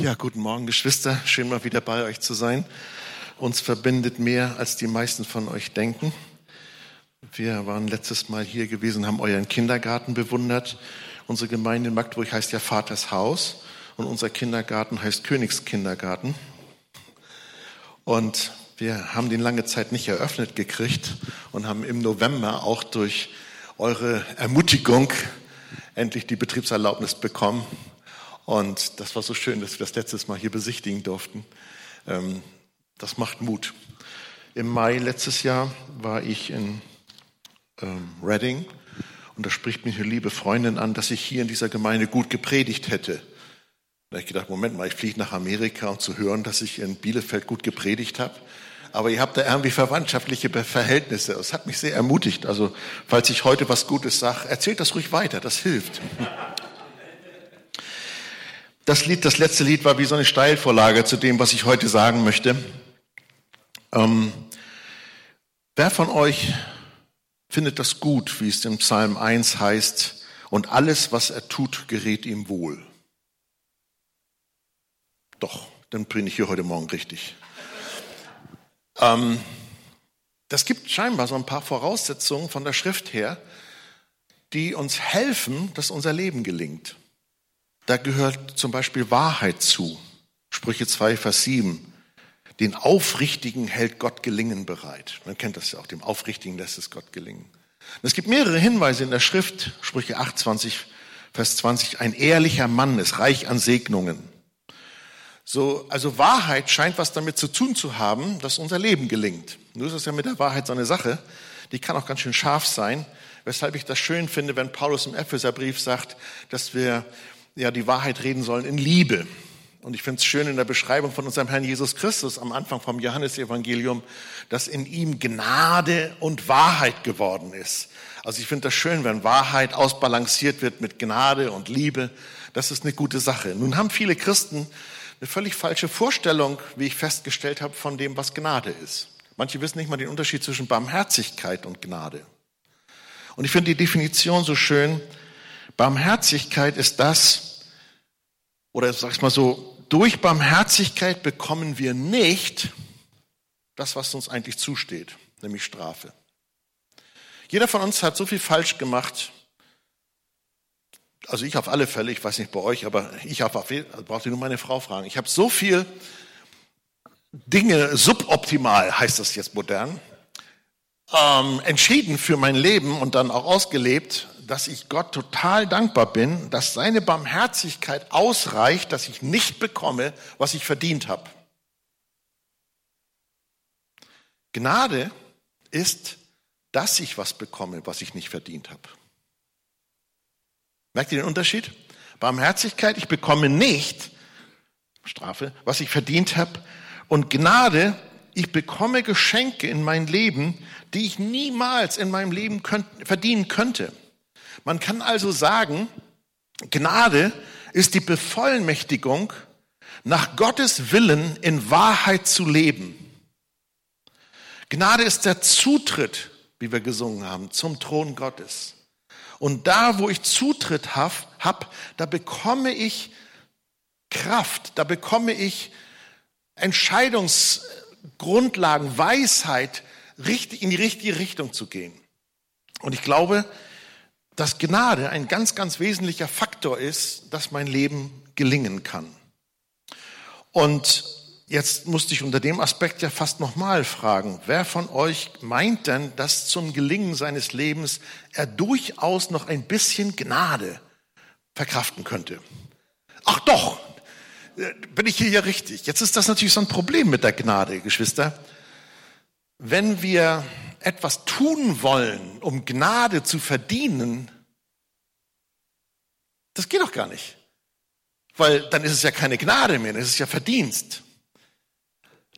Ja, guten Morgen, Geschwister. Schön mal wieder bei euch zu sein. Uns verbindet mehr, als die meisten von euch denken. Wir waren letztes Mal hier gewesen, haben euren Kindergarten bewundert. Unsere Gemeinde in Magdeburg heißt ja Vaters Haus und unser Kindergarten heißt Königskindergarten. Und wir haben den lange Zeit nicht eröffnet gekriegt und haben im November auch durch eure Ermutigung endlich die Betriebserlaubnis bekommen. Und das war so schön, dass wir das letztes Mal hier besichtigen durften. Ähm, das macht Mut. Im Mai letztes Jahr war ich in ähm, Reading und da spricht mich eine liebe Freundin an, dass ich hier in dieser Gemeinde gut gepredigt hätte. Da habe ich gedacht, Moment mal, ich fliege nach Amerika, um zu hören, dass ich in Bielefeld gut gepredigt habe. Aber ihr habt da irgendwie verwandtschaftliche Verhältnisse. Das hat mich sehr ermutigt. Also, falls ich heute was Gutes sage, erzählt das ruhig weiter, das hilft. Das Lied, das letzte Lied war wie so eine Steilvorlage zu dem, was ich heute sagen möchte. Ähm, wer von euch findet das gut, wie es im Psalm 1 heißt, und alles, was er tut, gerät ihm wohl? Doch, dann bin ich hier heute Morgen richtig. Ähm, das gibt scheinbar so ein paar Voraussetzungen von der Schrift her, die uns helfen, dass unser Leben gelingt. Da gehört zum Beispiel Wahrheit zu. Sprüche 2, Vers 7. Den Aufrichtigen hält Gott gelingen bereit. Man kennt das ja auch, dem Aufrichtigen lässt es Gott gelingen. Und es gibt mehrere Hinweise in der Schrift, Sprüche 8, 20, Vers 20. Ein ehrlicher Mann ist reich an Segnungen. So, also Wahrheit scheint was damit zu tun zu haben, dass unser Leben gelingt. Nur ist es ja mit der Wahrheit so eine Sache, die kann auch ganz schön scharf sein, weshalb ich das schön finde, wenn Paulus im Epheserbrief sagt, dass wir ja die Wahrheit reden sollen in Liebe. Und ich finde es schön in der Beschreibung von unserem Herrn Jesus Christus am Anfang vom Johannesevangelium, dass in ihm Gnade und Wahrheit geworden ist. Also ich finde das schön, wenn Wahrheit ausbalanciert wird mit Gnade und Liebe. Das ist eine gute Sache. Nun haben viele Christen eine völlig falsche Vorstellung, wie ich festgestellt habe, von dem, was Gnade ist. Manche wissen nicht mal den Unterschied zwischen Barmherzigkeit und Gnade. Und ich finde die Definition so schön, Barmherzigkeit ist das, oder sag ich mal so, durch Barmherzigkeit bekommen wir nicht das, was uns eigentlich zusteht, nämlich Strafe. Jeder von uns hat so viel falsch gemacht. Also ich auf alle Fälle, ich weiß nicht bei euch, aber ich habe Fall, braucht ihr nur meine Frau fragen. Ich habe so viel Dinge suboptimal, heißt das jetzt modern, ähm, entschieden für mein Leben und dann auch ausgelebt, dass ich Gott total dankbar bin, dass seine Barmherzigkeit ausreicht, dass ich nicht bekomme, was ich verdient habe. Gnade ist, dass ich was bekomme, was ich nicht verdient habe. Merkt ihr den Unterschied? Barmherzigkeit, ich bekomme nicht Strafe, was ich verdient habe. Und Gnade, ich bekomme Geschenke in mein Leben, die ich niemals in meinem Leben könnt, verdienen könnte. Man kann also sagen, Gnade ist die Bevollmächtigung, nach Gottes Willen in Wahrheit zu leben. Gnade ist der Zutritt, wie wir gesungen haben, zum Thron Gottes. Und da, wo ich Zutritt habe, hab, da bekomme ich Kraft, da bekomme ich Entscheidungsgrundlagen, Weisheit, in die richtige Richtung zu gehen. Und ich glaube, dass Gnade ein ganz, ganz wesentlicher Faktor ist, dass mein Leben gelingen kann. Und jetzt musste ich unter dem Aspekt ja fast nochmal fragen, wer von euch meint denn, dass zum Gelingen seines Lebens er durchaus noch ein bisschen Gnade verkraften könnte? Ach doch, bin ich hier ja richtig. Jetzt ist das natürlich so ein Problem mit der Gnade, Geschwister. Wenn wir etwas tun wollen, um Gnade zu verdienen, das geht doch gar nicht. Weil dann ist es ja keine Gnade mehr, dann ist es ja Verdienst.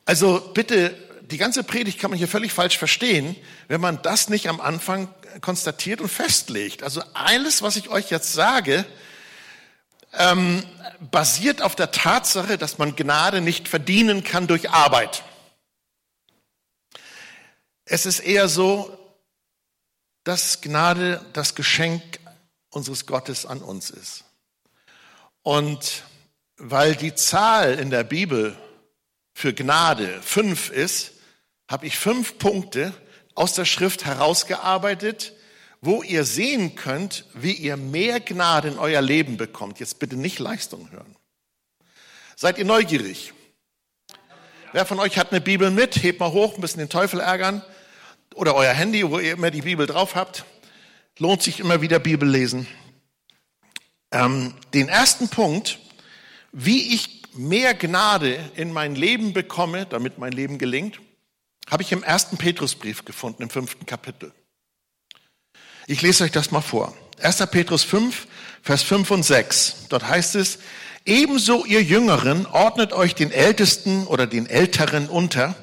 Also bitte, die ganze Predigt kann man hier völlig falsch verstehen, wenn man das nicht am Anfang konstatiert und festlegt. Also alles, was ich euch jetzt sage, ähm, basiert auf der Tatsache, dass man Gnade nicht verdienen kann durch Arbeit. Es ist eher so, dass Gnade das Geschenk unseres Gottes an uns ist. Und weil die Zahl in der Bibel für Gnade fünf ist, habe ich fünf Punkte aus der Schrift herausgearbeitet, wo ihr sehen könnt, wie ihr mehr Gnade in euer Leben bekommt. Jetzt bitte nicht Leistung hören. Seid ihr neugierig? Wer von euch hat eine Bibel mit? Hebt mal hoch, ein bisschen den Teufel ärgern. Oder euer Handy, wo ihr immer die Bibel drauf habt. Lohnt sich immer wieder Bibel lesen. Ähm, den ersten Punkt, wie ich mehr Gnade in mein Leben bekomme, damit mein Leben gelingt, habe ich im ersten Petrusbrief gefunden, im fünften Kapitel. Ich lese euch das mal vor. 1. Petrus 5, Vers 5 und 6. Dort heißt es, Ebenso ihr Jüngeren ordnet euch den Ältesten oder den Älteren unter.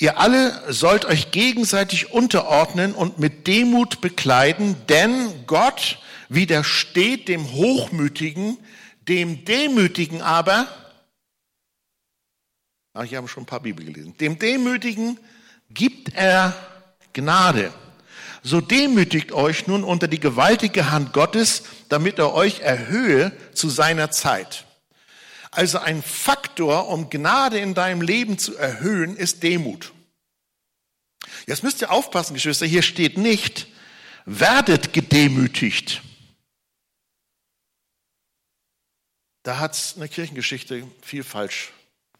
Ihr alle sollt euch gegenseitig unterordnen und mit Demut bekleiden, denn Gott widersteht dem Hochmütigen, dem Demütigen aber, ach, ich habe schon ein paar Bibel gelesen, dem Demütigen gibt er Gnade. So demütigt euch nun unter die gewaltige Hand Gottes, damit er euch erhöhe zu seiner Zeit. Also ein Faktor, um Gnade in deinem Leben zu erhöhen, ist Demut. Jetzt müsst ihr aufpassen, Geschwister, hier steht nicht, werdet gedemütigt. Da hat es in der Kirchengeschichte viel falsch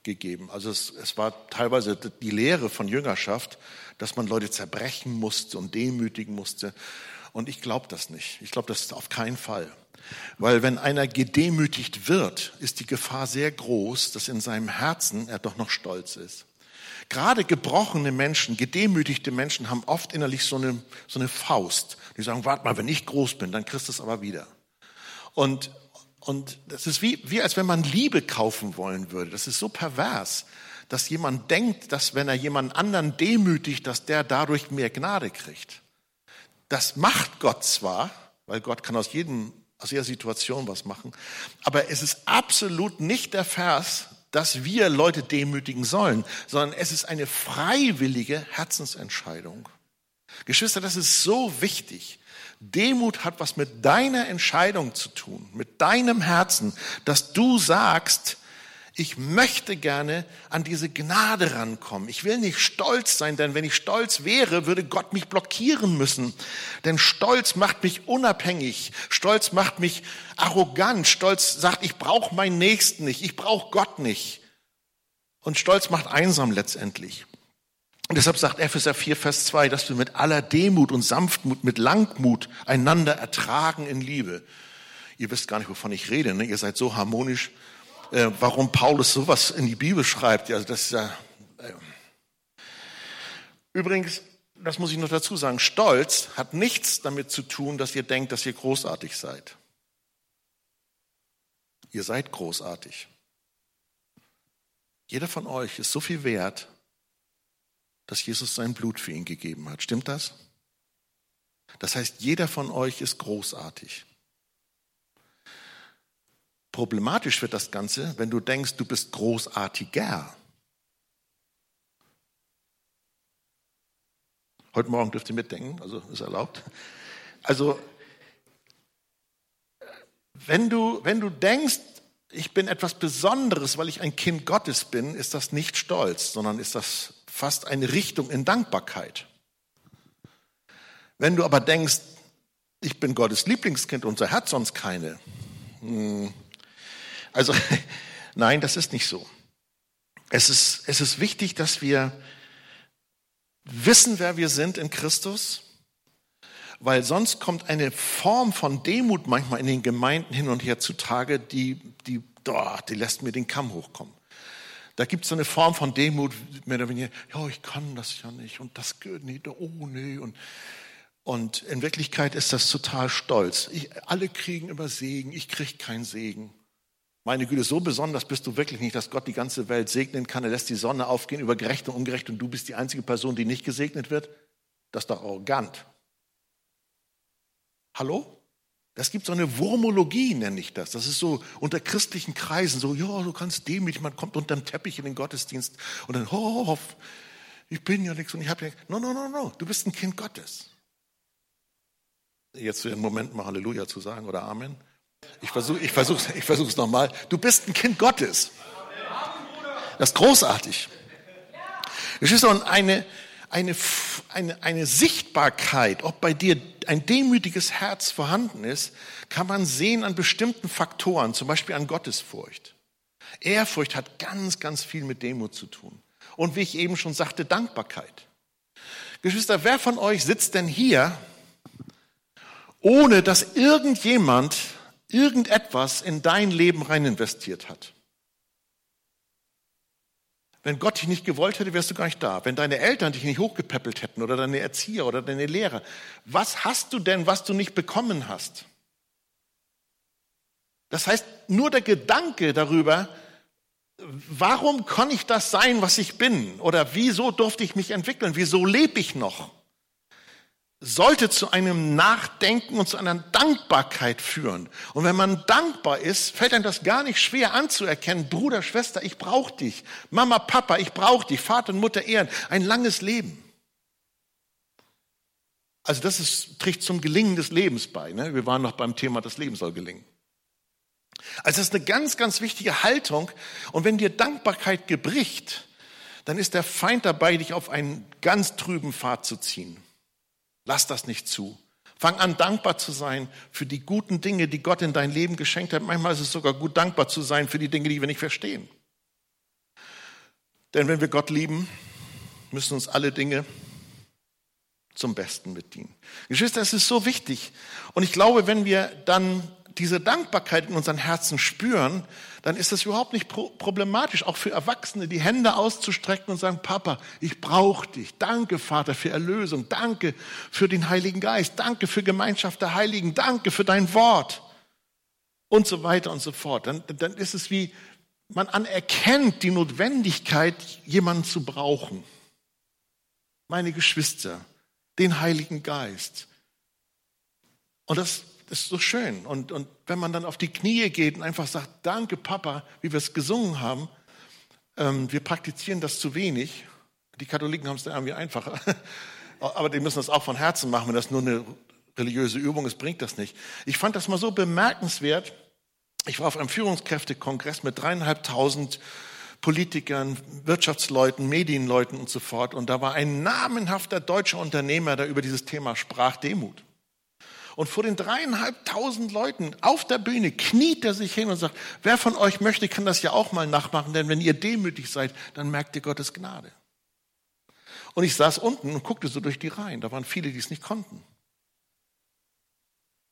gegeben. Also es, es war teilweise die Lehre von Jüngerschaft, dass man Leute zerbrechen musste und demütigen musste. Und ich glaube das nicht. Ich glaube das auf keinen Fall. Weil wenn einer gedemütigt wird, ist die Gefahr sehr groß, dass in seinem Herzen er doch noch stolz ist. Gerade gebrochene Menschen, gedemütigte Menschen haben oft innerlich so eine, so eine Faust. Die sagen, warte mal, wenn ich groß bin, dann kriegst du es aber wieder. Und, und das ist wie, wie als wenn man Liebe kaufen wollen würde. Das ist so pervers, dass jemand denkt, dass wenn er jemand anderen demütigt, dass der dadurch mehr Gnade kriegt. Das macht Gott zwar, weil Gott kann aus jedem, aus jeder Situation was machen, aber es ist absolut nicht der Vers, dass wir Leute demütigen sollen, sondern es ist eine freiwillige Herzensentscheidung. Geschwister, das ist so wichtig. Demut hat was mit deiner Entscheidung zu tun, mit deinem Herzen, dass du sagst, ich möchte gerne an diese Gnade rankommen. Ich will nicht stolz sein, denn wenn ich stolz wäre, würde Gott mich blockieren müssen. Denn Stolz macht mich unabhängig. Stolz macht mich arrogant. Stolz sagt, ich brauche meinen Nächsten nicht. Ich brauche Gott nicht. Und Stolz macht einsam letztendlich. Und deshalb sagt Epheser 4, Vers 2, dass wir mit aller Demut und Sanftmut, mit Langmut einander ertragen in Liebe. Ihr wisst gar nicht, wovon ich rede. Ne? Ihr seid so harmonisch äh, warum Paulus sowas in die Bibel schreibt. Ja, das ist ja, äh. Übrigens, das muss ich noch dazu sagen, Stolz hat nichts damit zu tun, dass ihr denkt, dass ihr großartig seid. Ihr seid großartig. Jeder von euch ist so viel wert, dass Jesus sein Blut für ihn gegeben hat. Stimmt das? Das heißt, jeder von euch ist großartig. Problematisch wird das Ganze, wenn du denkst, du bist großartiger. Heute Morgen dürft ihr mitdenken, also ist erlaubt. Also, wenn du, wenn du denkst, ich bin etwas Besonderes, weil ich ein Kind Gottes bin, ist das nicht Stolz, sondern ist das fast eine Richtung in Dankbarkeit. Wenn du aber denkst, ich bin Gottes Lieblingskind, unser hat sonst keine, hm, also nein, das ist nicht so. Es ist, es ist wichtig, dass wir wissen, wer wir sind in Christus, weil sonst kommt eine Form von Demut manchmal in den Gemeinden hin und her zutage, die, die, oh, die lässt mir den Kamm hochkommen. Da gibt es so eine Form von Demut, mehr oder weniger, ja, ich kann das ja nicht und das geht nicht, oh nee. Und, und in Wirklichkeit ist das total stolz. Ich, alle kriegen immer Segen, ich kriege keinen Segen. Meine Güte, so besonders bist du wirklich nicht, dass Gott die ganze Welt segnen kann. Er lässt die Sonne aufgehen über gerecht und ungerecht und du bist die einzige Person, die nicht gesegnet wird. Das ist doch arrogant. Hallo? Das gibt so eine Wurmologie, nenne ich das. Das ist so unter christlichen Kreisen so, ja, du kannst demütig, man kommt unter dem Teppich in den Gottesdienst und dann, oh, ich bin ja nichts und ich habe ja, no, no, no, no, du bist ein Kind Gottes. Jetzt für einen Moment mal Halleluja zu sagen oder Amen. Ich versuche ich versuch, ich versuch's nochmal. Du bist ein Kind Gottes. Das ist großartig. Geschwister, und eine, eine, eine, eine Sichtbarkeit, ob bei dir ein demütiges Herz vorhanden ist, kann man sehen an bestimmten Faktoren, zum Beispiel an Gottesfurcht. Ehrfurcht hat ganz, ganz viel mit Demut zu tun. Und wie ich eben schon sagte, Dankbarkeit. Geschwister, wer von euch sitzt denn hier, ohne dass irgendjemand irgendetwas in dein Leben rein investiert hat? Wenn Gott dich nicht gewollt hätte, wärst du gar nicht da. Wenn deine Eltern dich nicht hochgepäppelt hätten oder deine Erzieher oder deine Lehrer, was hast du denn, was du nicht bekommen hast? Das heißt, nur der Gedanke darüber, warum kann ich das sein, was ich bin? Oder wieso durfte ich mich entwickeln? Wieso lebe ich noch? Sollte zu einem Nachdenken und zu einer Dankbarkeit führen. Und wenn man dankbar ist, fällt einem das gar nicht schwer anzuerkennen, Bruder, Schwester, ich brauche dich. Mama, Papa, ich brauche dich. Vater und Mutter ehren. Ein langes Leben. Also das ist, trägt zum Gelingen des Lebens bei. Ne? Wir waren noch beim Thema, das Leben soll gelingen. Also das ist eine ganz, ganz wichtige Haltung. Und wenn dir Dankbarkeit gebricht, dann ist der Feind dabei, dich auf einen ganz trüben Pfad zu ziehen. Lass das nicht zu. Fang an, dankbar zu sein für die guten Dinge, die Gott in dein Leben geschenkt hat. Manchmal ist es sogar gut, dankbar zu sein für die Dinge, die wir nicht verstehen. Denn wenn wir Gott lieben, müssen uns alle Dinge zum Besten mitdienen. Geschwister, es ist so wichtig. Und ich glaube, wenn wir dann diese Dankbarkeit in unseren Herzen spüren, dann ist es überhaupt nicht problematisch, auch für Erwachsene die Hände auszustrecken und sagen, Papa, ich brauche dich. Danke, Vater, für Erlösung. Danke für den Heiligen Geist. Danke für Gemeinschaft der Heiligen. Danke für dein Wort. Und so weiter und so fort. Dann, dann ist es wie, man anerkennt die Notwendigkeit, jemanden zu brauchen. Meine Geschwister, den Heiligen Geist. Und das das ist so schön. Und, und wenn man dann auf die Knie geht und einfach sagt, danke Papa, wie wir es gesungen haben, ähm, wir praktizieren das zu wenig. Die Katholiken haben es dann irgendwie einfacher. Aber die müssen das auch von Herzen machen. Wenn das nur eine religiöse Übung ist, bringt das nicht. Ich fand das mal so bemerkenswert. Ich war auf einem Führungskräftekongress mit dreieinhalbtausend Politikern, Wirtschaftsleuten, Medienleuten und so fort. Und da war ein namenhafter deutscher Unternehmer, der über dieses Thema sprach, Demut. Und vor den dreieinhalbtausend Leuten auf der Bühne kniet er sich hin und sagt, wer von euch möchte, kann das ja auch mal nachmachen, denn wenn ihr demütig seid, dann merkt ihr Gottes Gnade. Und ich saß unten und guckte so durch die Reihen. Da waren viele, die es nicht konnten.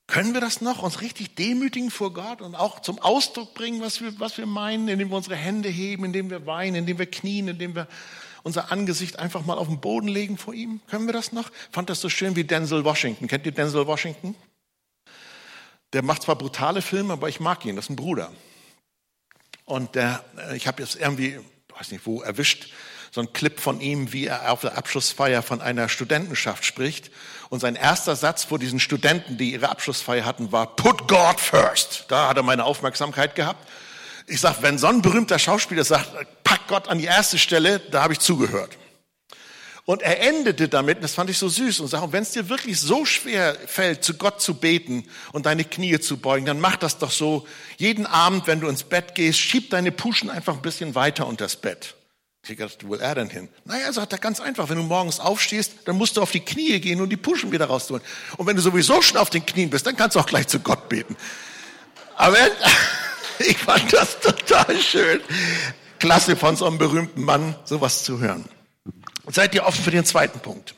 Können wir das noch, uns richtig demütigen vor Gott und auch zum Ausdruck bringen, was wir, was wir meinen, indem wir unsere Hände heben, indem wir weinen, indem wir knien, indem wir unser Angesicht einfach mal auf den Boden legen vor ihm? Können wir das noch? Fand das so schön wie Denzel Washington. Kennt ihr Denzel Washington? Der macht zwar brutale Filme, aber ich mag ihn. Das ist ein Bruder. Und der, äh, ich habe jetzt irgendwie, weiß nicht wo, erwischt, so ein Clip von ihm, wie er auf der Abschlussfeier von einer Studentenschaft spricht. Und sein erster Satz vor diesen Studenten, die ihre Abschlussfeier hatten, war, put God first. Da hat er meine Aufmerksamkeit gehabt. Ich sag, wenn so ein berühmter Schauspieler sagt, pack Gott an die erste Stelle, da habe ich zugehört. Und er endete damit, das fand ich so süß, und sagte, wenn es dir wirklich so schwer fällt, zu Gott zu beten und deine Knie zu beugen, dann mach das doch so. Jeden Abend, wenn du ins Bett gehst, schieb deine Puschen einfach ein bisschen weiter unters Bett. Ich dachte, wo will er denn hin? Naja, sagt er ganz einfach, wenn du morgens aufstehst, dann musst du auf die Knie gehen und die Puschen wieder rausholen. Und wenn du sowieso schon auf den Knien bist, dann kannst du auch gleich zu Gott beten. Aber Ich fand das total schön. Klasse von so einem berühmten Mann, sowas zu hören. Seid ihr offen für den zweiten Punkt?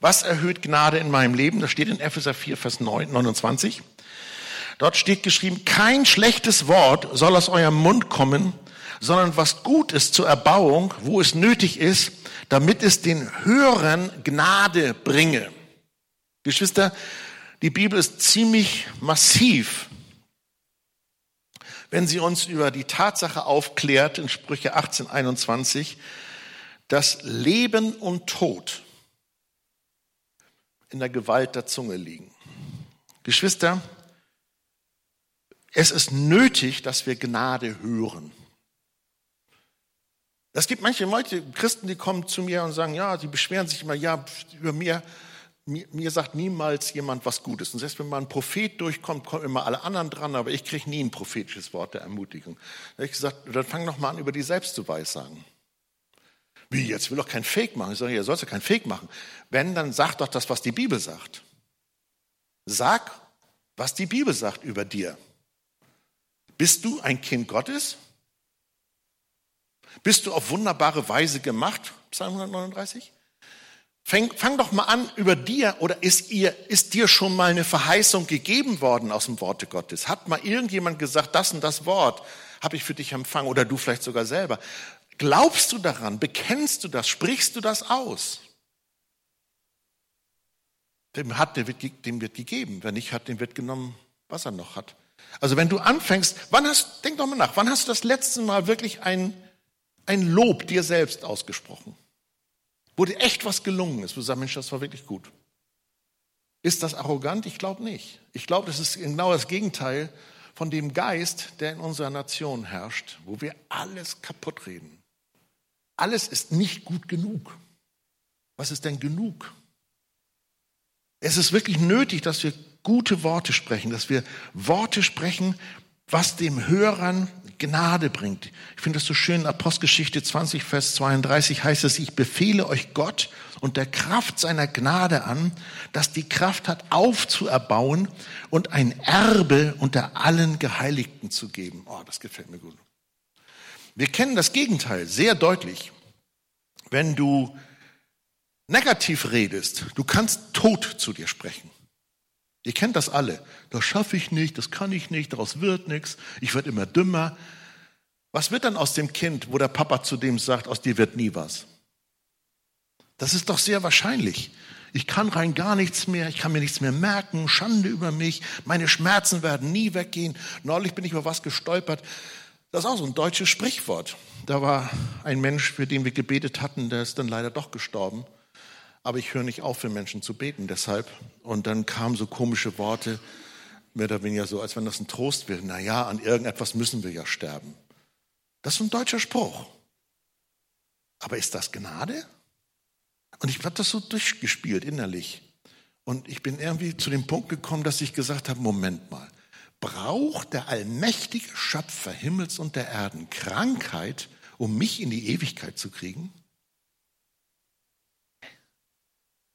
Was erhöht Gnade in meinem Leben? Das steht in Epheser 4, Vers 9, 29. Dort steht geschrieben, kein schlechtes Wort soll aus eurem Mund kommen, sondern was gut ist zur Erbauung, wo es nötig ist, damit es den Hörern Gnade bringe. Geschwister, die Bibel ist ziemlich massiv wenn sie uns über die Tatsache aufklärt in Sprüche 18, 21, dass Leben und Tod in der Gewalt der Zunge liegen. Geschwister, es ist nötig, dass wir Gnade hören. Es gibt manche Leute, Christen, die kommen zu mir und sagen, ja, sie beschweren sich immer, ja, über mir, mir, mir, sagt niemals jemand was Gutes. Und selbst wenn mal ein Prophet durchkommt, kommen immer alle anderen dran, aber ich kriege nie ein prophetisches Wort der Ermutigung. Da habe ich gesagt, dann fang doch mal an, über die selbst zu weissagen. Wie, jetzt will doch kein Fake machen. Ich sage, ihr sollst ja kein Fake machen. Wenn, dann sag doch das, was die Bibel sagt. Sag, was die Bibel sagt über dir. Bist du ein Kind Gottes? Bist du auf wunderbare Weise gemacht? Psalm 139? Fang, fang doch mal an über dir oder ist, ihr, ist dir schon mal eine Verheißung gegeben worden aus dem Worte Gottes? Hat mal irgendjemand gesagt, das und das Wort habe ich für dich empfangen oder du vielleicht sogar selber? Glaubst du daran? Bekennst du das? Sprichst du das aus? Dem hat, der wird, dem wird gegeben. Wer nicht hat, dem wird genommen, was er noch hat. Also wenn du anfängst, wann hast, denk doch mal nach, wann hast du das letzte Mal wirklich ein, ein Lob dir selbst ausgesprochen? Wo dir echt was gelungen ist, wo du sagst, Mensch, das war wirklich gut. Ist das arrogant? Ich glaube nicht. Ich glaube, das ist genau das Gegenteil von dem Geist, der in unserer Nation herrscht, wo wir alles kaputt reden. Alles ist nicht gut genug. Was ist denn genug? Es ist wirklich nötig, dass wir gute Worte sprechen, dass wir Worte sprechen, was dem Hörern Gnade bringt. Ich finde das so schön, in Apostelgeschichte 20, Vers 32 heißt es, ich befehle euch Gott und der Kraft seiner Gnade an, dass die Kraft hat, aufzuerbauen und ein Erbe unter allen Geheiligten zu geben. Oh, das gefällt mir gut. Wir kennen das Gegenteil sehr deutlich. Wenn du negativ redest, du kannst Tod zu dir sprechen. Ihr kennt das alle. Das schaffe ich nicht, das kann ich nicht, daraus wird nichts, ich werde immer dümmer. Was wird dann aus dem Kind, wo der Papa zu dem sagt, aus dir wird nie was? Das ist doch sehr wahrscheinlich. Ich kann rein gar nichts mehr, ich kann mir nichts mehr merken, Schande über mich, meine Schmerzen werden nie weggehen. Neulich bin ich über was gestolpert. Das ist auch so ein deutsches Sprichwort. Da war ein Mensch, für den wir gebetet hatten, der ist dann leider doch gestorben aber ich höre nicht auf, für Menschen zu beten deshalb. Und dann kamen so komische Worte, mehr oder weniger so, als wenn das ein Trost wäre. Na ja, an irgendetwas müssen wir ja sterben. Das ist ein deutscher Spruch. Aber ist das Gnade? Und ich habe das so durchgespielt innerlich. Und ich bin irgendwie zu dem Punkt gekommen, dass ich gesagt habe, Moment mal, braucht der allmächtige Schöpfer Himmels und der Erden Krankheit, um mich in die Ewigkeit zu kriegen?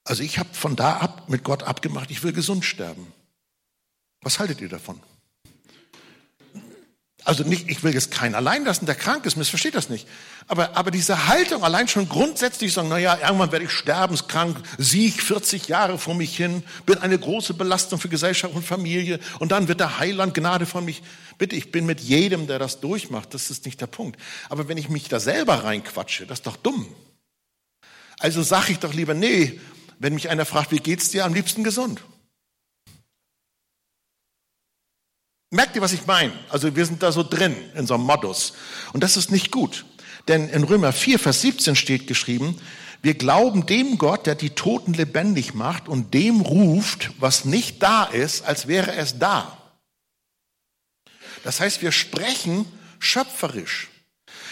Also ich habe von da ab mit Gott abgemacht, ich will gesund sterben. Was haltet ihr davon? Also nicht, ich will jetzt keinen allein lassen, der krank ist, missversteht das nicht. Aber, aber diese Haltung allein schon grundsätzlich sagen, naja, irgendwann werde ich sterbenskrank, sieg 40 Jahre vor mich hin, bin eine große Belastung für Gesellschaft und Familie und dann wird der Heiland Gnade von mich. Bitte, ich bin mit jedem, der das durchmacht, das ist nicht der Punkt. Aber wenn ich mich da selber reinquatsche, das ist doch dumm. Also sage ich doch lieber, nee, wenn mich einer fragt, wie geht's dir, am liebsten gesund. Merkt ihr, was ich meine? Also wir sind da so drin in so einem Modus. Und das ist nicht gut. Denn in Römer 4, Vers 17 steht geschrieben, wir glauben dem Gott, der die Toten lebendig macht und dem ruft, was nicht da ist, als wäre es da. Das heißt, wir sprechen schöpferisch.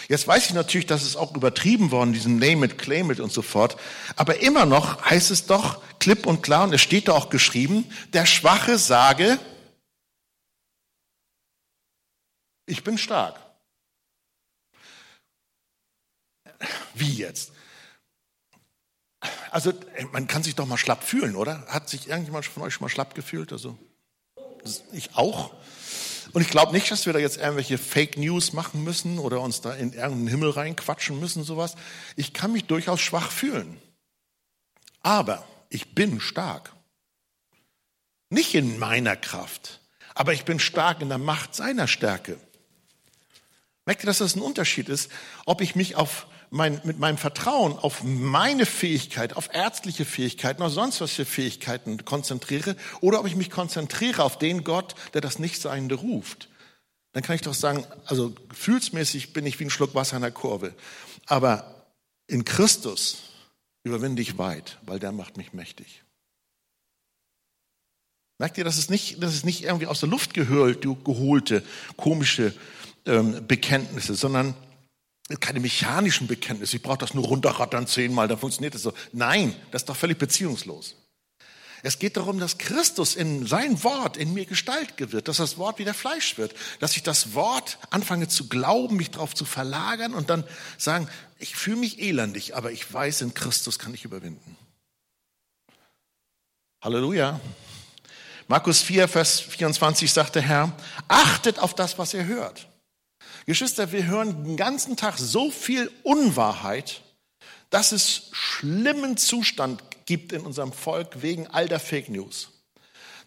Jetzt weiß ich natürlich, dass es auch übertrieben worden, diesen Name it, claim it und so fort. Aber immer noch heißt es doch klipp und klar, und es steht da auch geschrieben, der Schwache sage, ich bin stark. Wie jetzt? Also, man kann sich doch mal schlapp fühlen, oder? Hat sich irgendjemand von euch schon mal schlapp gefühlt? Also, ich auch. Und ich glaube nicht, dass wir da jetzt irgendwelche Fake News machen müssen oder uns da in irgendeinen Himmel reinquatschen müssen, sowas. Ich kann mich durchaus schwach fühlen. Aber ich bin stark. Nicht in meiner Kraft, aber ich bin stark in der Macht seiner Stärke. Merkt ihr, dass das ein Unterschied ist, ob ich mich auf mein, mit meinem Vertrauen auf meine Fähigkeit, auf ärztliche Fähigkeiten oder sonst was für Fähigkeiten konzentriere oder ob ich mich konzentriere auf den Gott, der das Nichtseiende ruft. Dann kann ich doch sagen, also gefühlsmäßig bin ich wie ein Schluck Wasser in der Kurve. Aber in Christus überwinde ich weit, weil der macht mich mächtig. Merkt ihr, das ist nicht, das ist nicht irgendwie aus der Luft gehöhlt, geholte, komische ähm, Bekenntnisse, sondern keine mechanischen Bekenntnisse. Ich brauche das nur runterrattern zehnmal, dann funktioniert das so. Nein, das ist doch völlig beziehungslos. Es geht darum, dass Christus in sein Wort in mir Gestalt wird, dass das Wort wieder Fleisch wird, dass ich das Wort anfange zu glauben, mich darauf zu verlagern und dann sagen, ich fühle mich elendig, aber ich weiß, in Christus kann ich überwinden. Halleluja. Markus 4, Vers 24 sagt der Herr, achtet auf das, was ihr hört. Geschwister, wir hören den ganzen Tag so viel Unwahrheit, dass es schlimmen Zustand gibt in unserem Volk wegen all der Fake News.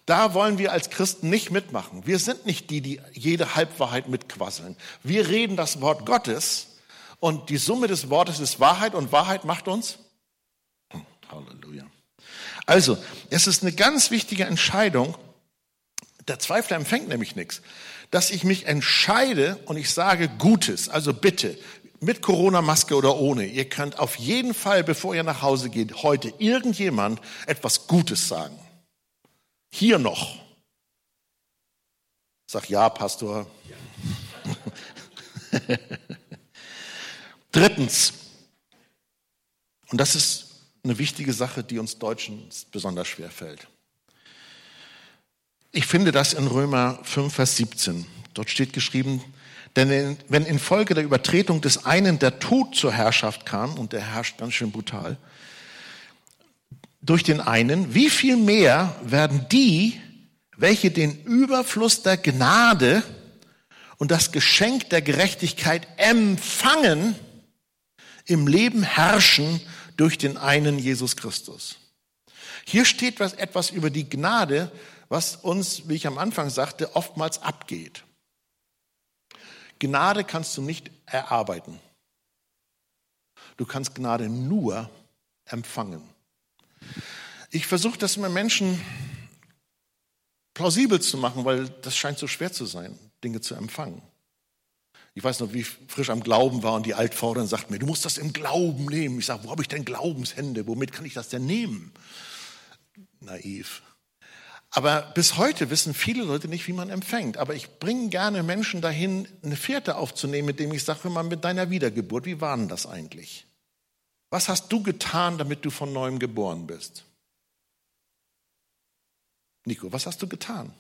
Da wollen wir als Christen nicht mitmachen. Wir sind nicht die, die jede Halbwahrheit mitquasseln. Wir reden das Wort Gottes und die Summe des Wortes ist Wahrheit und Wahrheit macht uns. Hm, Halleluja. Also, es ist eine ganz wichtige Entscheidung. Der Zweifler empfängt nämlich nichts. Dass ich mich entscheide und ich sage Gutes, also bitte, mit Corona-Maske oder ohne, ihr könnt auf jeden Fall, bevor ihr nach Hause geht, heute irgendjemand etwas Gutes sagen. Hier noch. Sag ja, Pastor. Ja. Drittens, und das ist eine wichtige Sache, die uns Deutschen besonders schwer fällt. Ich finde das in Römer 5, Vers 17. Dort steht geschrieben, denn wenn infolge der Übertretung des einen der Tod zur Herrschaft kam, und der herrscht ganz schön brutal, durch den einen, wie viel mehr werden die, welche den Überfluss der Gnade und das Geschenk der Gerechtigkeit empfangen, im Leben herrschen durch den einen Jesus Christus. Hier steht was, etwas über die Gnade, was uns, wie ich am Anfang sagte, oftmals abgeht. Gnade kannst du nicht erarbeiten. Du kannst Gnade nur empfangen. Ich versuche das immer Menschen plausibel zu machen, weil das scheint so schwer zu sein, Dinge zu empfangen. Ich weiß noch, wie ich frisch am Glauben war und die Altfrau sagt mir, du musst das im Glauben nehmen. Ich sage, wo habe ich denn Glaubenshände? Womit kann ich das denn nehmen? Naiv. Aber bis heute wissen viele Leute nicht, wie man empfängt. Aber ich bringe gerne Menschen dahin, eine Fährte aufzunehmen, mit dem ich sage, mal, mit deiner Wiedergeburt, wie war denn das eigentlich? Was hast du getan, damit du von neuem geboren bist? Nico, was hast du getan?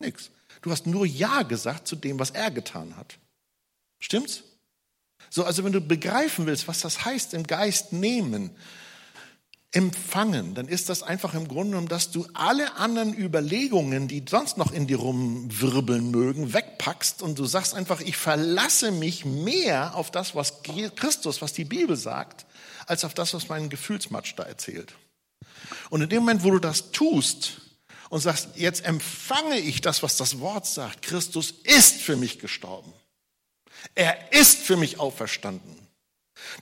Nix. Du hast nur Ja gesagt zu dem, was er getan hat. Stimmt's? So, also wenn du begreifen willst, was das heißt, im Geist nehmen, empfangen, dann ist das einfach im Grunde genommen, dass du alle anderen Überlegungen, die sonst noch in dir rumwirbeln mögen, wegpackst und du sagst einfach, ich verlasse mich mehr auf das, was Christus, was die Bibel sagt, als auf das, was mein Gefühlsmatsch da erzählt. Und in dem Moment, wo du das tust und sagst, jetzt empfange ich das, was das Wort sagt, Christus ist für mich gestorben. Er ist für mich auferstanden.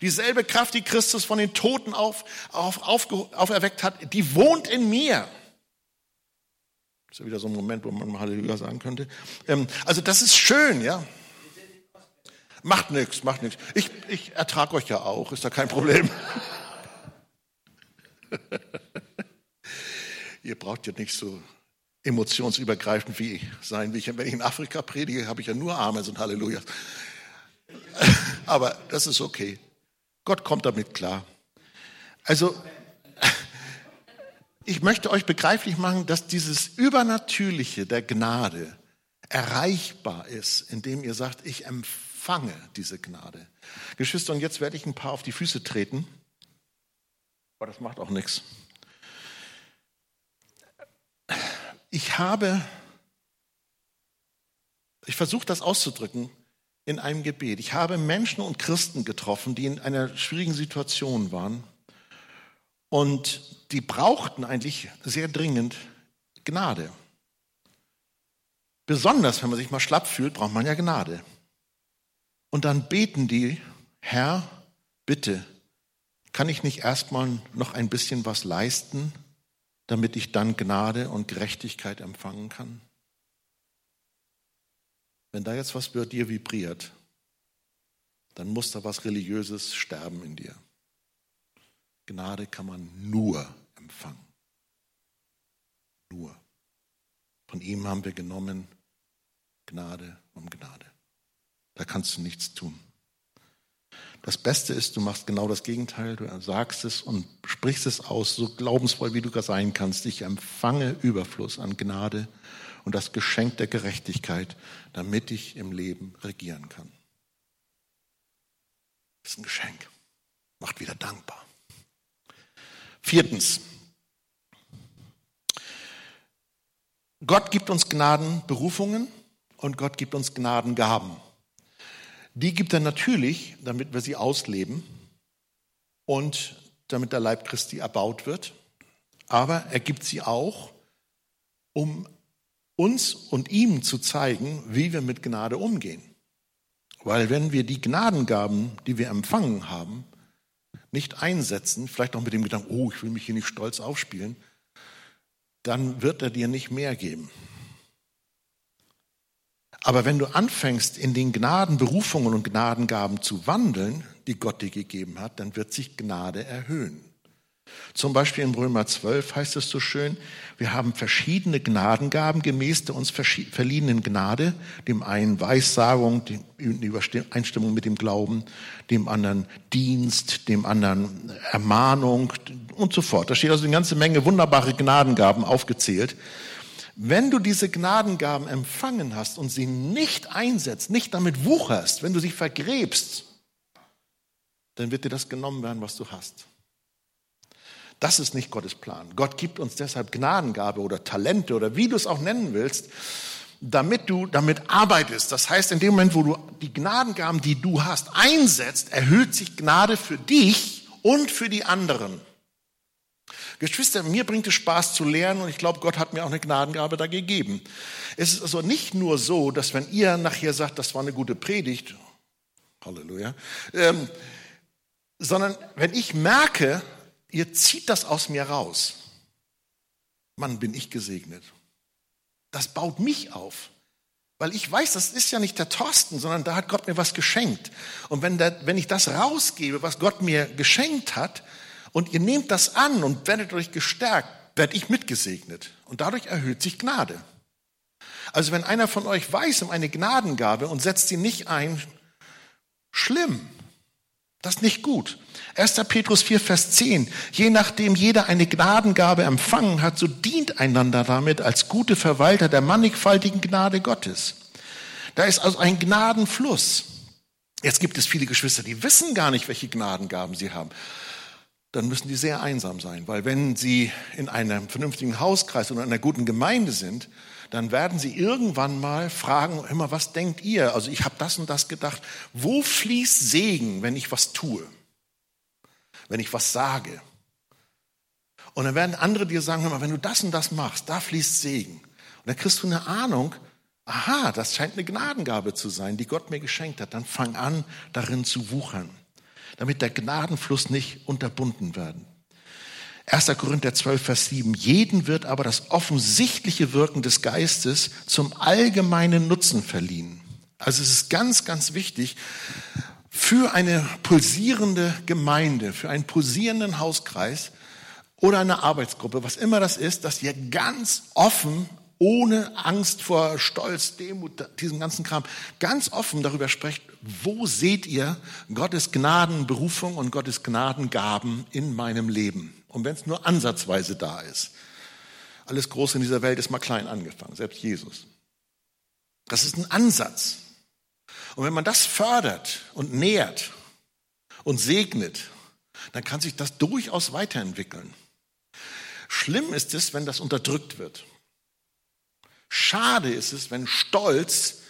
Dieselbe Kraft, die Christus von den Toten auf, auf, auf, auferweckt hat, die wohnt in mir. Das ist ja wieder so ein Moment, wo man mal Halleluja sagen könnte. Ähm, also das ist schön, ja. Macht nichts, macht nichts. Ich, ich ertrage euch ja auch, ist da kein Problem. Ihr braucht ja nicht so emotionsübergreifend wie sein. Wie ich, wenn ich in Afrika predige, habe ich ja nur Amen und Halleluja. Aber das ist okay. Gott kommt damit klar. Also, ich möchte euch begreiflich machen, dass dieses Übernatürliche der Gnade erreichbar ist, indem ihr sagt, ich empfange diese Gnade. Geschwister, und jetzt werde ich ein paar auf die Füße treten, aber das macht auch nichts. Ich habe, ich versuche das auszudrücken, in einem Gebet. Ich habe Menschen und Christen getroffen, die in einer schwierigen Situation waren und die brauchten eigentlich sehr dringend Gnade. Besonders wenn man sich mal schlapp fühlt, braucht man ja Gnade. Und dann beten die, Herr, bitte, kann ich nicht erstmal noch ein bisschen was leisten, damit ich dann Gnade und Gerechtigkeit empfangen kann? Wenn da jetzt was bei dir vibriert, dann muss da was Religiöses sterben in dir. Gnade kann man nur empfangen. Nur. Von ihm haben wir genommen Gnade um Gnade. Da kannst du nichts tun. Das Beste ist, du machst genau das Gegenteil, du sagst es und sprichst es aus, so glaubensvoll wie du sein kannst. Ich empfange Überfluss an Gnade und das Geschenk der Gerechtigkeit, damit ich im Leben regieren kann. Das ist ein Geschenk. Macht wieder dankbar. Viertens. Gott gibt uns Gnadenberufungen und Gott gibt uns Gnadengaben. Die gibt er natürlich, damit wir sie ausleben und damit der Leib Christi erbaut wird. Aber er gibt sie auch, um uns und ihm zu zeigen, wie wir mit Gnade umgehen. Weil wenn wir die Gnadengaben, die wir empfangen haben, nicht einsetzen, vielleicht auch mit dem Gedanken, oh, ich will mich hier nicht stolz aufspielen, dann wird er dir nicht mehr geben. Aber wenn du anfängst, in den Gnadenberufungen und Gnadengaben zu wandeln, die Gott dir gegeben hat, dann wird sich Gnade erhöhen. Zum Beispiel in Römer 12 heißt es so schön, wir haben verschiedene Gnadengaben gemäß der uns verliehenen Gnade, dem einen Weissagung, die Übereinstimmung mit dem Glauben, dem anderen Dienst, dem anderen Ermahnung und so fort. Da steht also eine ganze Menge wunderbare Gnadengaben aufgezählt. Wenn du diese Gnadengaben empfangen hast und sie nicht einsetzt, nicht damit wucherst, wenn du sie vergräbst, dann wird dir das genommen werden, was du hast. Das ist nicht Gottes Plan. Gott gibt uns deshalb Gnadengabe oder Talente oder wie du es auch nennen willst, damit du damit arbeitest. Das heißt, in dem Moment, wo du die Gnadengaben, die du hast, einsetzt, erhöht sich Gnade für dich und für die anderen. Geschwister, mir bringt es Spaß zu lernen und ich glaube, Gott hat mir auch eine Gnadengabe da gegeben. Es ist also nicht nur so, dass wenn ihr nachher sagt, das war eine gute Predigt, Halleluja, ähm, sondern wenn ich merke, ihr zieht das aus mir raus. Mann, bin ich gesegnet. Das baut mich auf. Weil ich weiß, das ist ja nicht der Thorsten, sondern da hat Gott mir was geschenkt. Und wenn, der, wenn ich das rausgebe, was Gott mir geschenkt hat, und ihr nehmt das an und werdet euch gestärkt, werde ich mitgesegnet. Und dadurch erhöht sich Gnade. Also wenn einer von euch weiß um eine Gnadengabe und setzt sie nicht ein, schlimm. Das ist nicht gut. 1. Petrus 4, Vers 10. Je nachdem jeder eine Gnadengabe empfangen hat, so dient einander damit als gute Verwalter der mannigfaltigen Gnade Gottes. Da ist also ein Gnadenfluss. Jetzt gibt es viele Geschwister, die wissen gar nicht, welche Gnadengaben sie haben. Dann müssen die sehr einsam sein, weil wenn sie in einem vernünftigen Hauskreis oder in einer guten Gemeinde sind, dann werden sie irgendwann mal fragen, immer, was denkt ihr? Also ich habe das und das gedacht. Wo fließt Segen, wenn ich was tue? Wenn ich was sage? Und dann werden andere dir sagen, mal, wenn du das und das machst, da fließt Segen. Und dann kriegst du eine Ahnung, aha, das scheint eine Gnadengabe zu sein, die Gott mir geschenkt hat. Dann fang an, darin zu wuchern, damit der Gnadenfluss nicht unterbunden werden. 1. Korinther 12, Vers 7. Jeden wird aber das offensichtliche Wirken des Geistes zum allgemeinen Nutzen verliehen. Also es ist ganz, ganz wichtig für eine pulsierende Gemeinde, für einen pulsierenden Hauskreis oder eine Arbeitsgruppe, was immer das ist, dass ihr ganz offen ohne Angst vor Stolz, Demut, diesem ganzen Kram, ganz offen darüber sprecht, wo seht ihr Gottes Gnadenberufung und Gottes Gnadengaben in meinem Leben? Und wenn es nur ansatzweise da ist. Alles Große in dieser Welt ist mal klein angefangen, selbst Jesus. Das ist ein Ansatz. Und wenn man das fördert und nährt und segnet, dann kann sich das durchaus weiterentwickeln. Schlimm ist es, wenn das unterdrückt wird. Schade ist es, wenn Stolz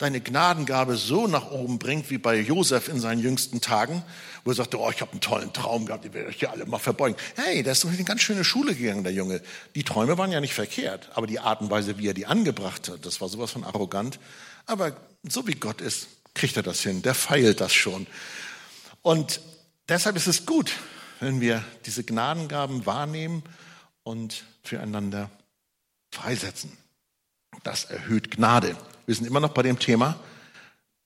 deine Gnadengabe so nach oben bringt, wie bei Josef in seinen jüngsten Tagen, wo er sagte, oh, ich habe einen tollen Traum gehabt, ihr werdet euch ja alle mal verbeugen. Hey, der ist in eine ganz schöne Schule gegangen, der Junge. Die Träume waren ja nicht verkehrt, aber die Art und Weise, wie er die angebracht hat, das war sowas von arrogant. Aber so wie Gott ist, kriegt er das hin, der feilt das schon. Und deshalb ist es gut, wenn wir diese Gnadengaben wahrnehmen und füreinander freisetzen. Das erhöht Gnade. Wir sind immer noch bei dem Thema,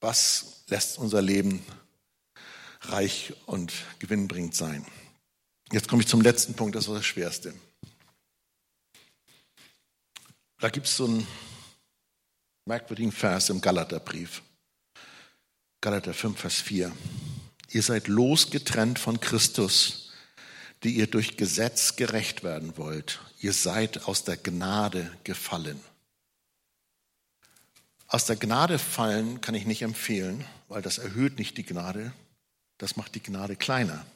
was lässt unser Leben reich und gewinnbringend sein. Jetzt komme ich zum letzten Punkt, das ist das Schwerste. Da gibt es so einen merkwürdigen Vers im Galaterbrief. Galater 5, Vers 4. ihr seid losgetrennt von Christus, die ihr durch Gesetz gerecht werden wollt. Ihr seid aus der Gnade gefallen. Aus der Gnade fallen kann ich nicht empfehlen, weil das erhöht nicht die Gnade, das macht die Gnade kleiner.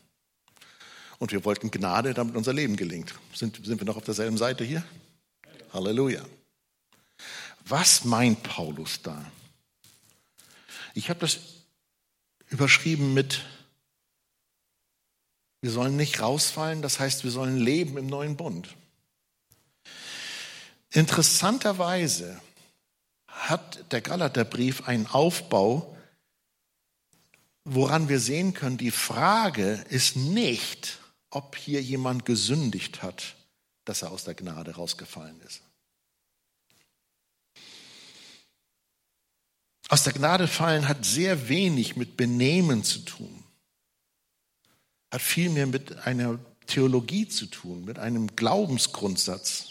Und wir wollten Gnade, damit unser Leben gelingt. Sind, sind wir noch auf derselben Seite hier? Halleluja. Was meint Paulus da? Ich habe das überschrieben mit, wir sollen nicht rausfallen, das heißt, wir sollen leben im neuen Bund. Interessanterweise hat der Galaterbrief einen Aufbau, woran wir sehen können, die Frage ist nicht, ob hier jemand gesündigt hat, dass er aus der Gnade rausgefallen ist. Aus der Gnade fallen hat sehr wenig mit Benehmen zu tun, hat vielmehr mit einer Theologie zu tun, mit einem Glaubensgrundsatz.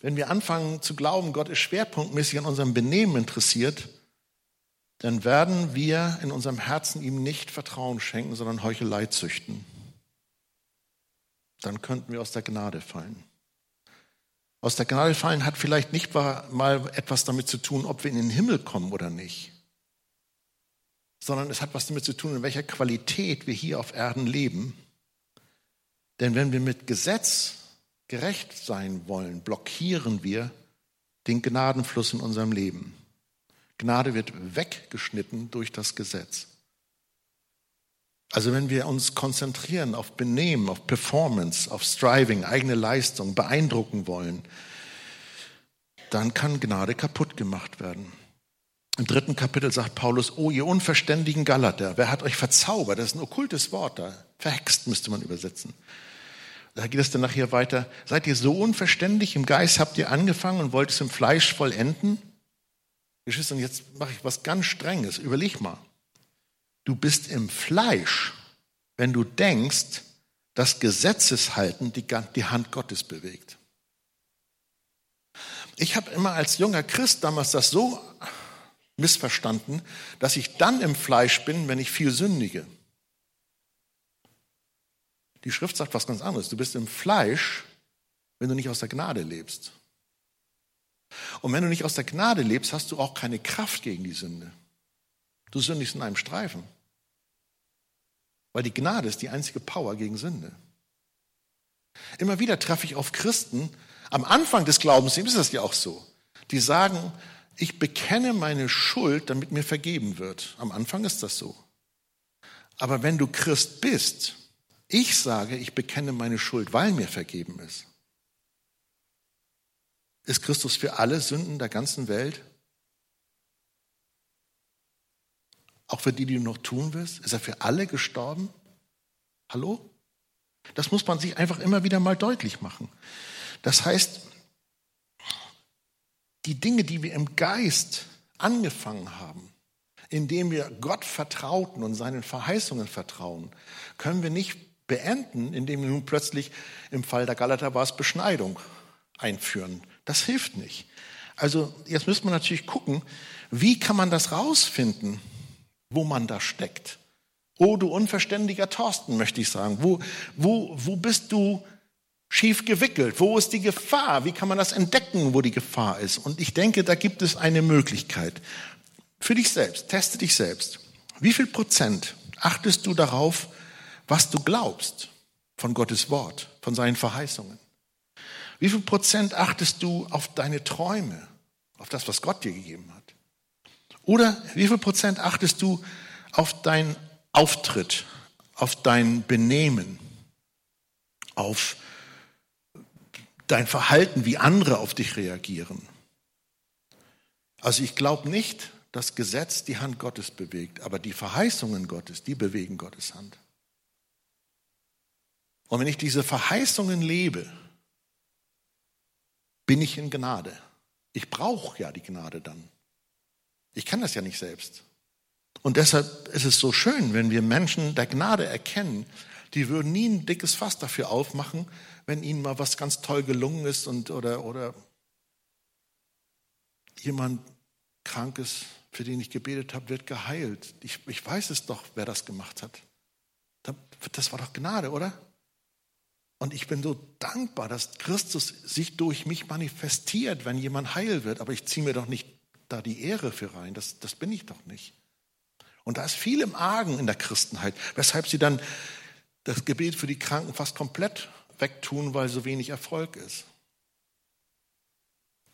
Wenn wir anfangen zu glauben, Gott ist schwerpunktmäßig an unserem Benehmen interessiert, dann werden wir in unserem Herzen ihm nicht Vertrauen schenken, sondern Heuchelei züchten. Dann könnten wir aus der Gnade fallen. Aus der Gnade fallen hat vielleicht nicht mal etwas damit zu tun, ob wir in den Himmel kommen oder nicht, sondern es hat was damit zu tun, in welcher Qualität wir hier auf Erden leben. Denn wenn wir mit Gesetz gerecht sein wollen, blockieren wir den Gnadenfluss in unserem Leben. Gnade wird weggeschnitten durch das Gesetz. Also wenn wir uns konzentrieren auf Benehmen, auf Performance, auf Striving, eigene Leistung, beeindrucken wollen, dann kann Gnade kaputt gemacht werden. Im dritten Kapitel sagt Paulus, oh ihr unverständigen Galater, wer hat euch verzaubert? Das ist ein okkultes Wort da. Verhext müsste man übersetzen. Da geht es dann nachher weiter. Seid ihr so unverständlich? Im Geist habt ihr angefangen und wollt es im Fleisch vollenden? Geschwister, und jetzt mache ich was ganz Strenges. Überleg mal. Du bist im Fleisch, wenn du denkst, dass Gesetzeshalten die, die Hand Gottes bewegt. Ich habe immer als junger Christ damals das so missverstanden, dass ich dann im Fleisch bin, wenn ich viel sündige. Die Schrift sagt was ganz anderes. Du bist im Fleisch, wenn du nicht aus der Gnade lebst. Und wenn du nicht aus der Gnade lebst, hast du auch keine Kraft gegen die Sünde. Du sündigst in einem Streifen. Weil die Gnade ist die einzige Power gegen Sünde. Immer wieder treffe ich auf Christen, am Anfang des Glaubens ist das ja auch so, die sagen, ich bekenne meine Schuld, damit mir vergeben wird. Am Anfang ist das so. Aber wenn du Christ bist, ich sage, ich bekenne meine Schuld, weil mir vergeben ist. Ist Christus für alle Sünden der ganzen Welt? Auch für die, die du noch tun wirst? Ist er für alle gestorben? Hallo? Das muss man sich einfach immer wieder mal deutlich machen. Das heißt, die Dinge, die wir im Geist angefangen haben, indem wir Gott vertrauten und seinen Verheißungen vertrauen, können wir nicht beenden, indem wir nun plötzlich im Fall der Galater war es Beschneidung einführen. Das hilft nicht. Also jetzt müsste man natürlich gucken, wie kann man das rausfinden, wo man da steckt. Oh, du unverständiger Thorsten, möchte ich sagen. Wo, wo, wo bist du schief gewickelt? Wo ist die Gefahr? Wie kann man das entdecken, wo die Gefahr ist? Und ich denke, da gibt es eine Möglichkeit. Für dich selbst, teste dich selbst. Wie viel Prozent achtest du darauf, was du glaubst von Gottes Wort, von seinen Verheißungen? Wie viel Prozent achtest du auf deine Träume, auf das, was Gott dir gegeben hat? Oder wie viel Prozent achtest du auf deinen Auftritt, auf dein Benehmen, auf dein Verhalten, wie andere auf dich reagieren? Also ich glaube nicht, dass Gesetz die Hand Gottes bewegt, aber die Verheißungen Gottes, die bewegen Gottes Hand. Und wenn ich diese Verheißungen lebe, bin ich in Gnade. Ich brauche ja die Gnade dann. Ich kann das ja nicht selbst. Und deshalb ist es so schön, wenn wir Menschen der Gnade erkennen, die würden nie ein dickes Fass dafür aufmachen, wenn ihnen mal was ganz toll gelungen ist und, oder, oder jemand krank ist, für den ich gebetet habe, wird geheilt. Ich, ich weiß es doch, wer das gemacht hat. Das war doch Gnade, oder? Und ich bin so dankbar, dass Christus sich durch mich manifestiert, wenn jemand heil wird. Aber ich ziehe mir doch nicht da die Ehre für rein. Das, das bin ich doch nicht. Und da ist viel im Argen in der Christenheit, weshalb sie dann das Gebet für die Kranken fast komplett wegtun, weil so wenig Erfolg ist.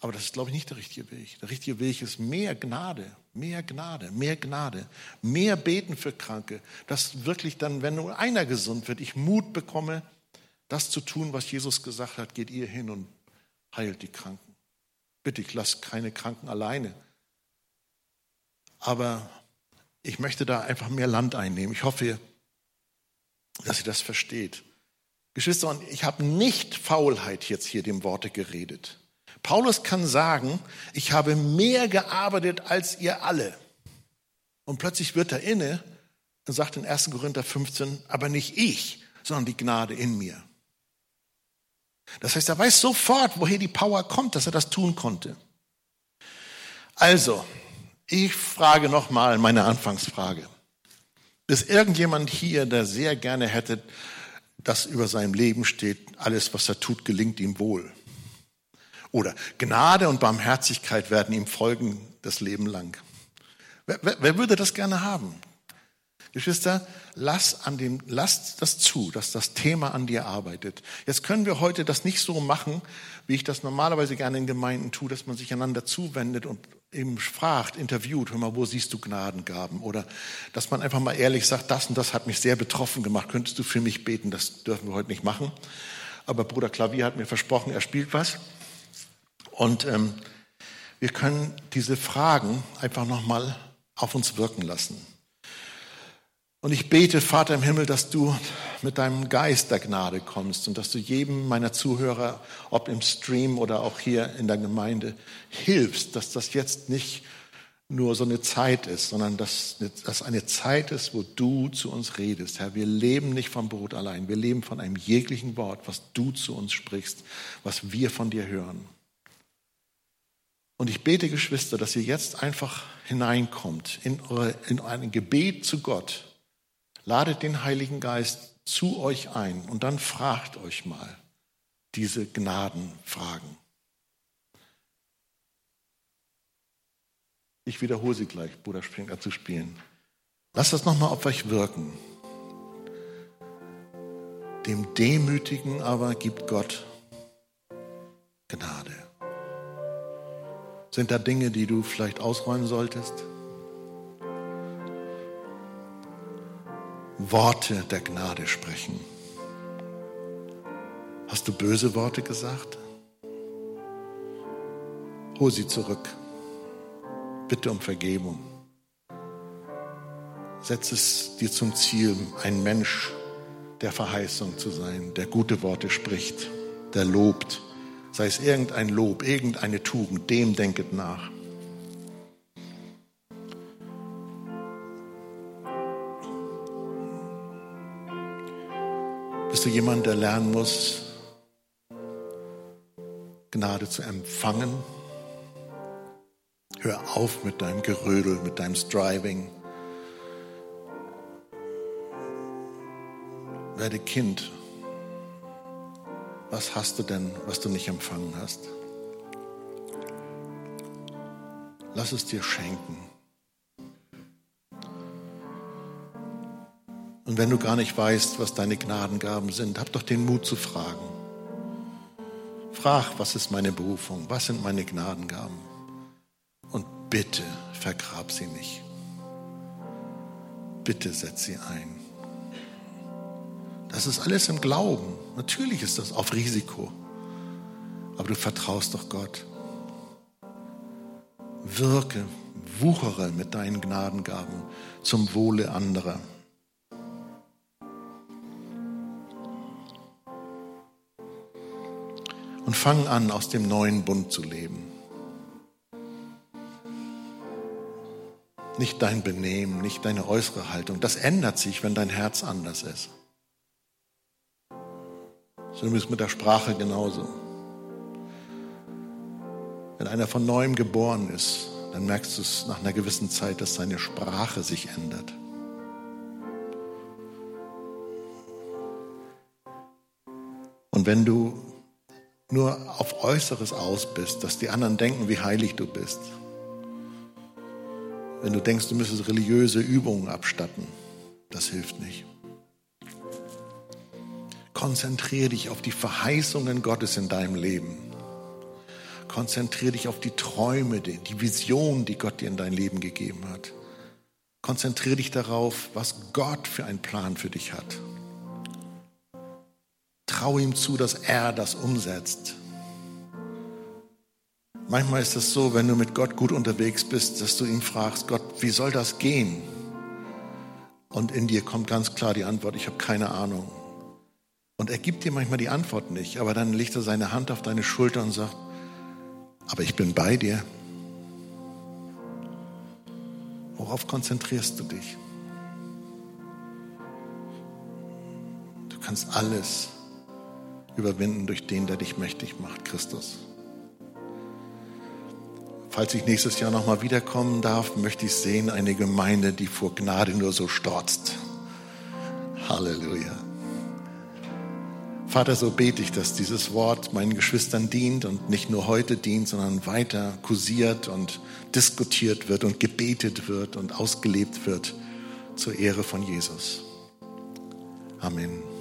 Aber das ist, glaube ich, nicht der richtige Weg. Der richtige Weg ist mehr Gnade, mehr Gnade, mehr Gnade, mehr Beten für Kranke, dass wirklich dann, wenn nur einer gesund wird, ich Mut bekomme, das zu tun, was Jesus gesagt hat, geht ihr hin und heilt die Kranken. Bitte, ich lasse keine Kranken alleine. Aber ich möchte da einfach mehr Land einnehmen. Ich hoffe, dass ihr das versteht. Geschwister, ich habe nicht Faulheit jetzt hier dem Worte geredet. Paulus kann sagen, ich habe mehr gearbeitet als ihr alle. Und plötzlich wird er inne und sagt in 1. Korinther 15, aber nicht ich, sondern die Gnade in mir. Das heißt, er weiß sofort, woher die Power kommt, dass er das tun konnte. Also, ich frage nochmal meine Anfangsfrage. Ist irgendjemand hier, der sehr gerne hätte, dass über seinem Leben steht, alles, was er tut, gelingt ihm wohl? Oder Gnade und Barmherzigkeit werden ihm folgen das Leben lang. Wer, wer, wer würde das gerne haben? Geschwister, lass, an dem, lass das zu, dass das Thema an dir arbeitet. Jetzt können wir heute das nicht so machen, wie ich das normalerweise gerne in Gemeinden tue, dass man sich einander zuwendet und eben fragt, interviewt, hör mal, wo siehst du Gnadengaben? Oder dass man einfach mal ehrlich sagt, das und das hat mich sehr betroffen gemacht, könntest du für mich beten? Das dürfen wir heute nicht machen. Aber Bruder Klavier hat mir versprochen, er spielt was. Und ähm, wir können diese Fragen einfach nochmal auf uns wirken lassen. Und ich bete, Vater im Himmel, dass du mit deinem Geist der Gnade kommst und dass du jedem meiner Zuhörer, ob im Stream oder auch hier in der Gemeinde, hilfst, dass das jetzt nicht nur so eine Zeit ist, sondern dass das eine Zeit ist, wo du zu uns redest. Herr, wir leben nicht vom Brot allein, wir leben von einem jeglichen Wort, was du zu uns sprichst, was wir von dir hören. Und ich bete, Geschwister, dass ihr jetzt einfach hineinkommt in, eure, in ein Gebet zu Gott Ladet den Heiligen Geist zu euch ein und dann fragt euch mal diese Gnadenfragen. Ich wiederhole sie gleich, Bruder Springer zu spielen. Lasst das nochmal auf euch wirken. Dem Demütigen aber gibt Gott Gnade. Sind da Dinge, die du vielleicht ausräumen solltest? Worte der Gnade sprechen. Hast du böse Worte gesagt? Hol sie zurück. Bitte um Vergebung. Setz es dir zum Ziel, ein Mensch der Verheißung zu sein, der gute Worte spricht, der lobt. Sei es irgendein Lob, irgendeine Tugend, dem denket nach. Du jemand, der lernen muss, Gnade zu empfangen? Hör auf mit deinem Gerödel, mit deinem Striving. Werde Kind. Was hast du denn, was du nicht empfangen hast? Lass es dir schenken. Und wenn du gar nicht weißt, was deine Gnadengaben sind, hab doch den Mut zu fragen. Frag, was ist meine Berufung? Was sind meine Gnadengaben? Und bitte vergrab sie nicht. Bitte setz sie ein. Das ist alles im Glauben. Natürlich ist das auf Risiko. Aber du vertraust doch Gott. Wirke, wuchere mit deinen Gnadengaben zum Wohle anderer. Und fang an, aus dem neuen Bund zu leben. Nicht dein Benehmen, nicht deine äußere Haltung. Das ändert sich, wenn dein Herz anders ist. So ist mit der Sprache genauso. Wenn einer von neuem geboren ist, dann merkst du es nach einer gewissen Zeit, dass seine Sprache sich ändert. Und wenn du nur auf Äußeres aus bist, dass die anderen denken, wie heilig du bist, wenn du denkst, du müsstest religiöse Übungen abstatten, das hilft nicht. Konzentriere dich auf die Verheißungen Gottes in deinem Leben. Konzentriere dich auf die Träume, die Vision, die Gott dir in dein Leben gegeben hat. Konzentriere dich darauf, was Gott für einen Plan für dich hat. Traue ihm zu, dass er das umsetzt. Manchmal ist es so, wenn du mit Gott gut unterwegs bist, dass du ihn fragst, Gott, wie soll das gehen? Und in dir kommt ganz klar die Antwort, ich habe keine Ahnung. Und er gibt dir manchmal die Antwort nicht, aber dann legt er seine Hand auf deine Schulter und sagt, aber ich bin bei dir. Worauf konzentrierst du dich? Du kannst alles überwinden durch den, der dich mächtig macht, Christus. Falls ich nächstes Jahr nochmal wiederkommen darf, möchte ich sehen eine Gemeinde, die vor Gnade nur so storzt. Halleluja. Vater, so bete ich, dass dieses Wort meinen Geschwistern dient und nicht nur heute dient, sondern weiter kursiert und diskutiert wird und gebetet wird und ausgelebt wird zur Ehre von Jesus. Amen.